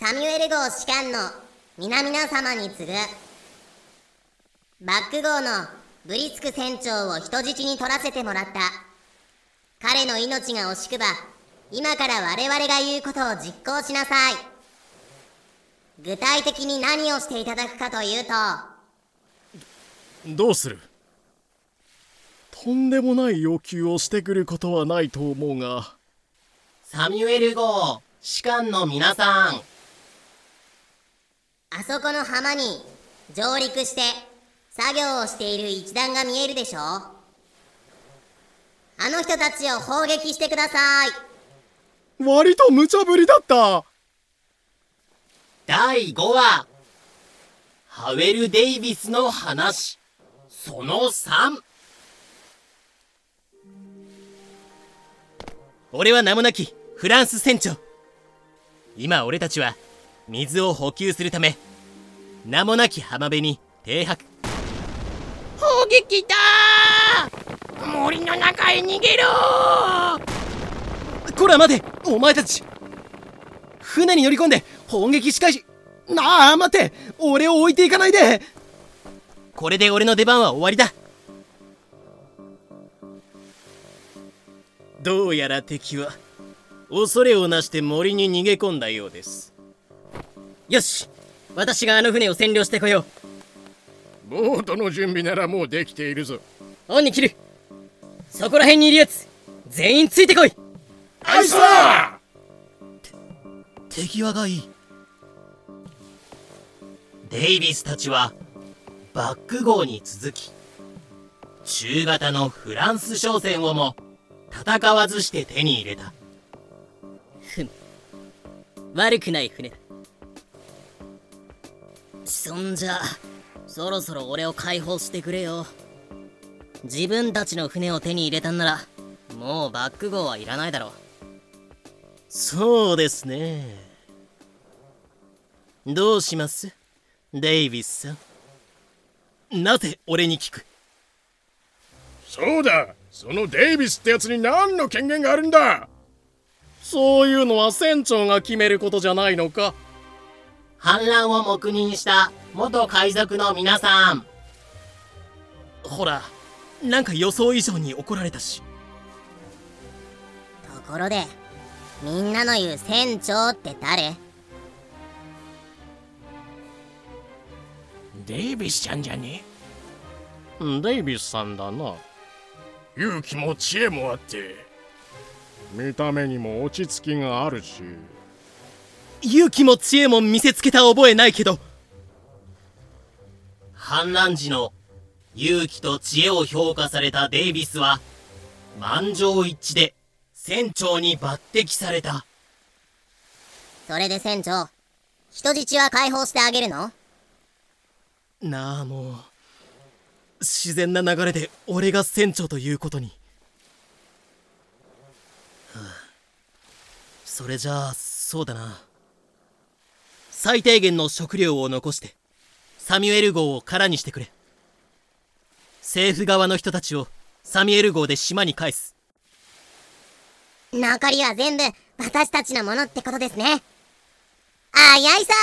サミュエル号士官の皆々様に次ぐバック号のブリスク船長を人質に取らせてもらった。彼の命が惜しくば今から我々が言うことを実行しなさい。具体的に何をしていただくかというと。どうする？とんでもない要求をしてくることはないと思うが。サミュエル号士官の皆さんあそこの浜に上陸して作業をしている一団が見えるでしょあの人たちを砲撃してください。割と無茶ぶりだった。第5話。ハウェル・デイビスの話。その3俺は名もなきフランス船長。今俺たちは水を補給するため名もなき浜辺に停泊。砲撃だ森の中へ逃げろこら待てお前たち。船に乗り込んで砲撃し返し。なあ待って俺を置いていかないで。これで俺の出番は終わりだ。どうやら敵は恐れをなして森に逃げ込んだようですよし。私があの船を占領してこよボートの準備ならもうできているぞ。うオンに切る。そこら辺にいるやつ全員ついてこい。アイスだ！手際がいい。デイビスたちはバック号に続き中型のフランス商船をも戦わずして手に入れた。ふむ。悪くない船だそんじゃ。そろそろ俺を解放してくれよ。自分たちの船を手に入れたんならもうバック号はいらないだろう。そうですね。どうしますデイビスさん？なぜ俺に聞く？そうだ。そのデイビスってやつに何の権限があるんだ？そういうのは船長が決めることじゃないのか？反乱を黙認した元海賊の皆さん。ほらなんか予想以上に怒られたし。ところでみんなの言う船長って誰？デイビスちゃんじゃね？デイビスさんだな。勇気も知恵もあって見た目にも落ち着きがあるし勇気も知恵も見せつけた覚えないけど。反乱時の勇気と知恵を評価されたデイビスは満場一致で船長に抜擢された。それで船長人質は解放してあげるの？なあもう自然な流れで俺が船長ということに、はあ、それじゃあそうだな最低限の食料を残してサミュエル号を空にしてくれ。政府側の人たちをサミュエル号で島に返す。残りは全部私たちのものってことですね。あやいさ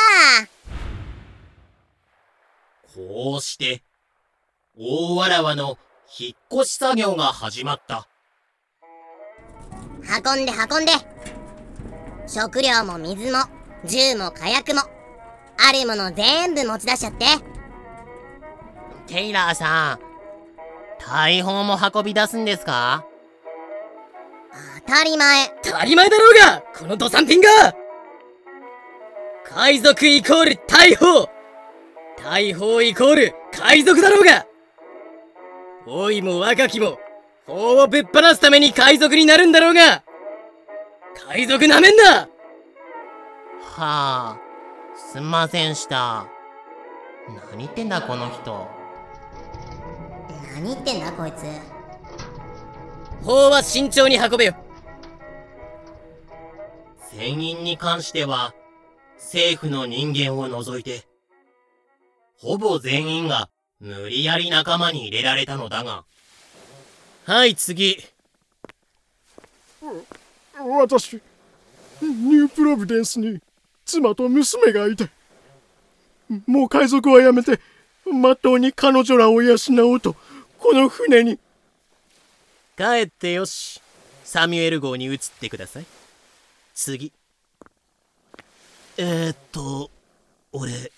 こうして大わらわの引っ越し作業が始まった。運んで運んで。食料も水も銃も火薬もあるもの全部持ち出しちゃって。テイラーさん大砲も運び出すんですか？当たり前。当たり前だろうがこの土産品が海賊イコール大砲!大砲イコール海賊だろうが!老いも若きも法をぶっ放すために海賊になるんだろうが!海賊なめんなはあ。すんませんした。何言ってんだこの人。何言ってんだこいつ。砲は慎重に運べよ。船員に関しては政府の人間を除いてほぼ全員が無理やり仲間に入れられたのだが。はい次。私ニュープロビデンスに妻と娘がいてもう海賊はやめてまっとうに彼女らを養おうとこの船に。帰ってよし。サミュエル号に移ってください。次。えー、っと俺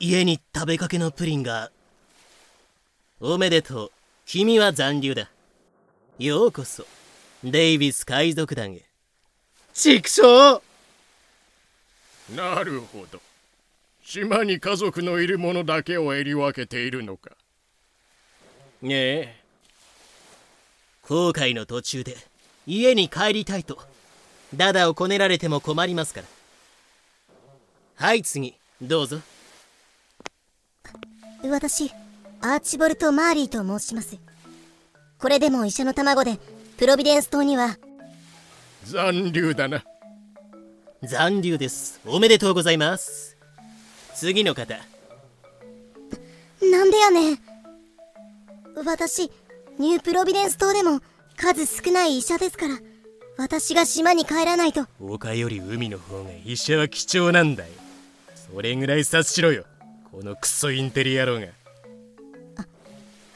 家に食べかけのプリンがおめでとう。君は残留だ。ようこそデイビス海賊団へ。畜生なるほど。島に家族のいる者だけを襟分けているのか。ねえ。航海の途中で家に帰りたいと。ダダをこねられても困りますから。はい次。どうぞ。私アーチボルト・マーリーと申します。これでも医者の卵でプロビデンス島には。残留だな残留です。おめでとうございます。次の方。なんでやねん。私ニュープロビデンス島でも数少ない医者ですから私が島に帰らないと。丘より海の方が医者は貴重なんだよそれぐらい察しろよ。このクソインテリ野郎が。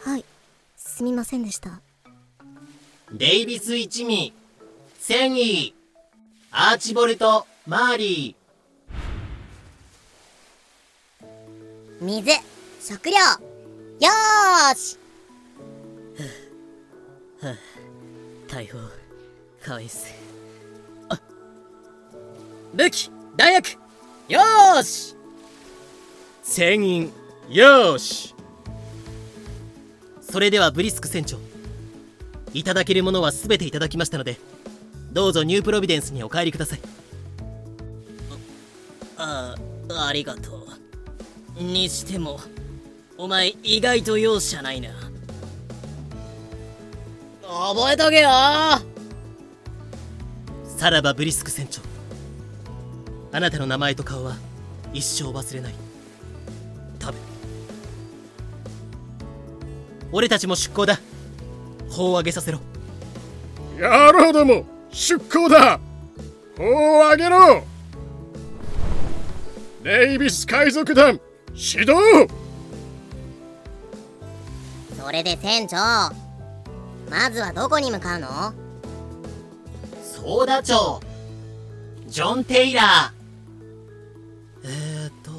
はい。すみませんでした。デイビス一味セギアーチボルト・マーリ水食料。よーし。大砲返すあ武器弾薬よーし船員よーしそれではブリスク船長いただけるものは全ていただきましたのでどうぞニュープロビデンスにお帰りくださいありがとう。にしてもお前意外と容赦ないな。覚えとけよ。さらばブリスク船長。あなたの名前と顔は一生忘れない。食べ。俺たちも出港だ。砲を上げさせろ。野郎ども出港だ。砲を上げろデイビス海賊団始動。それで船長まずはどこに向かうの？ソーダ町。ジョン・テイラえー、っと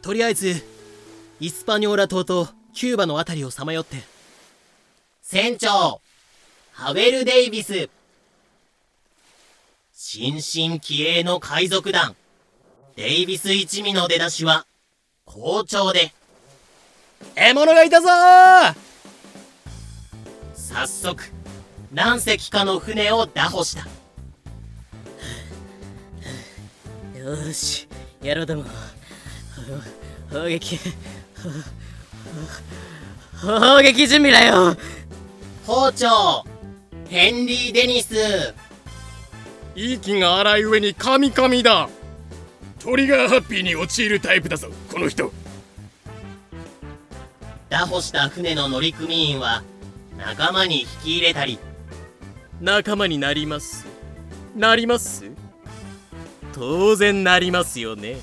とりあえずイスパニョーラ島とキューバの辺りをさまよって。ー船長ハウェル・デイビス。新進気鋭の海賊団デイビス一味の出だしは好調で。獲物がいたぞー！早速何隻かの船を拿捕した。よーしやろうども。砲撃砲撃準備だよ。包丁ヘンリー・デニス。息が荒い上にカミカミだトリガーハッピーに陥るタイプだぞこの人。拿捕した船の乗組員は仲間に引き入れたり。仲間になります。なります？当然なりますよね。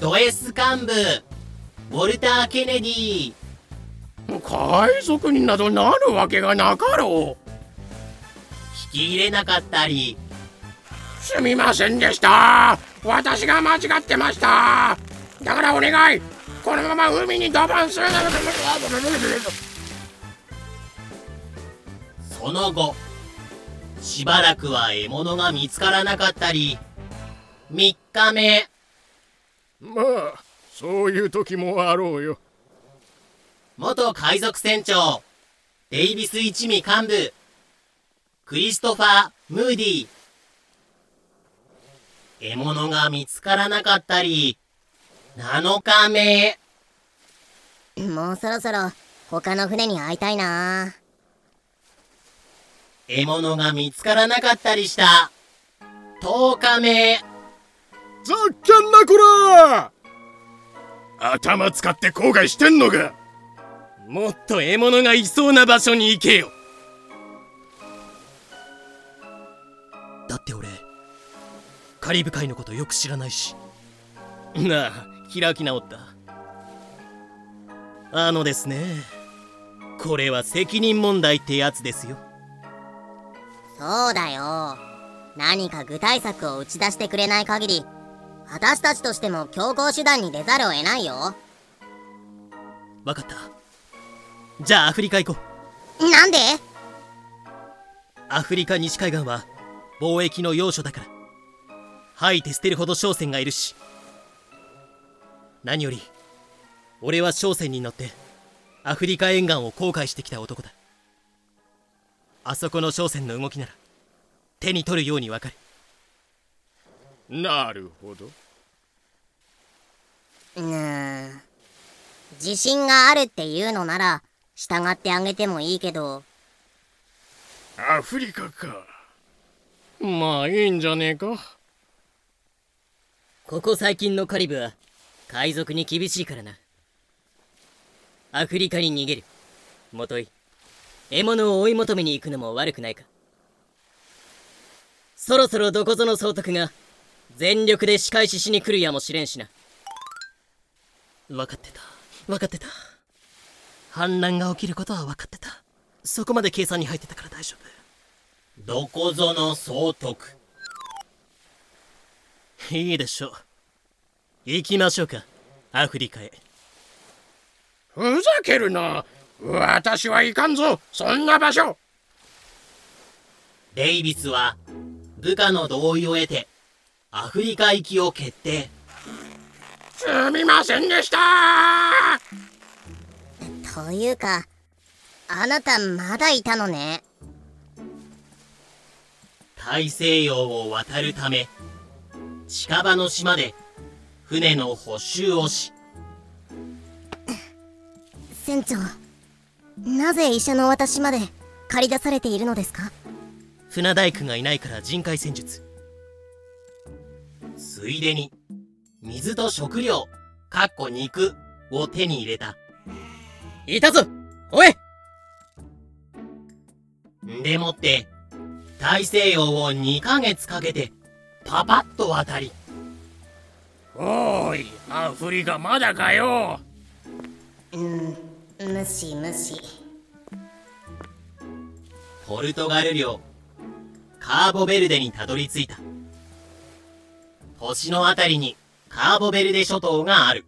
ド S 幹部ウォルター・ケネディ。海賊になどなるわけがなかろう。引き入れなかったり。すみませんでした私が間違ってました。だからお願い。このまま海にドバンす。るその後しばらくは獲物が見つからなかったり。3日目。まあそういう時もあろうよ。元海賊船長デイビス一味幹部クリストファー・ムーディ獲物が見つからなかったり7日目もうそろそろ他の船に会いたいな。獲物が見つからなかったりした。10日目ざっけんなこら！頭使って後悔してんのか？もっと獲物がいそうな場所に行けよ。だって俺カリブ海のことよく知らないし。なあ開き直った。あのですね。これは責任問題ってやつですよ。そうだよ。何か具体策を打ち出してくれない限り私たちとしても強行手段に出ざるを得ないよ。わかった。じゃあアフリカ行こう。なんで？アフリカ西海岸は貿易の要所だから吐いて捨てるほど商船がいるし。何より俺は商船に乗ってアフリカ沿岸を航海してきた男だ。あそこの商船の動きなら手に取るようにわかる。なるほど。うーん。自信があるっていうのなら従ってあげてもいいけど。アフリカか。まあいいんじゃねえかここ最近のカリブは海賊に厳しいからな。アフリカに逃げる。もとい獲物を追い求めに行くのも悪くないか。そろそろどこぞの総督が全力で仕返ししに来るやもしれんしな。分かってた。分かってた。反乱が起きることは分かってた。そこまで計算に入ってたから大丈夫。どこぞの総督いいでしょ。う行きましょうか。アフリカへ。ふざけるな。私はいかんぞ。そんな場所。デイビスは部下の同意を得てアフリカ行きを決定。すみませんでした。というかあなたまだいたのね。大西洋を渡るため近場の島で船の補修をし。船長なぜ医者の私まで駆り出されているのですか？船大工がいないから人海戦術。ついでに水と食料かっこ肉を手に入れた。いたぞおい！んでもって大西洋を2ヶ月かけてパパッと渡り。おいアフリカまだかよ。うん無視無視。ポルトガル領カーボベルデにたどり着いた。星のあたりにカーボベルデ諸島がある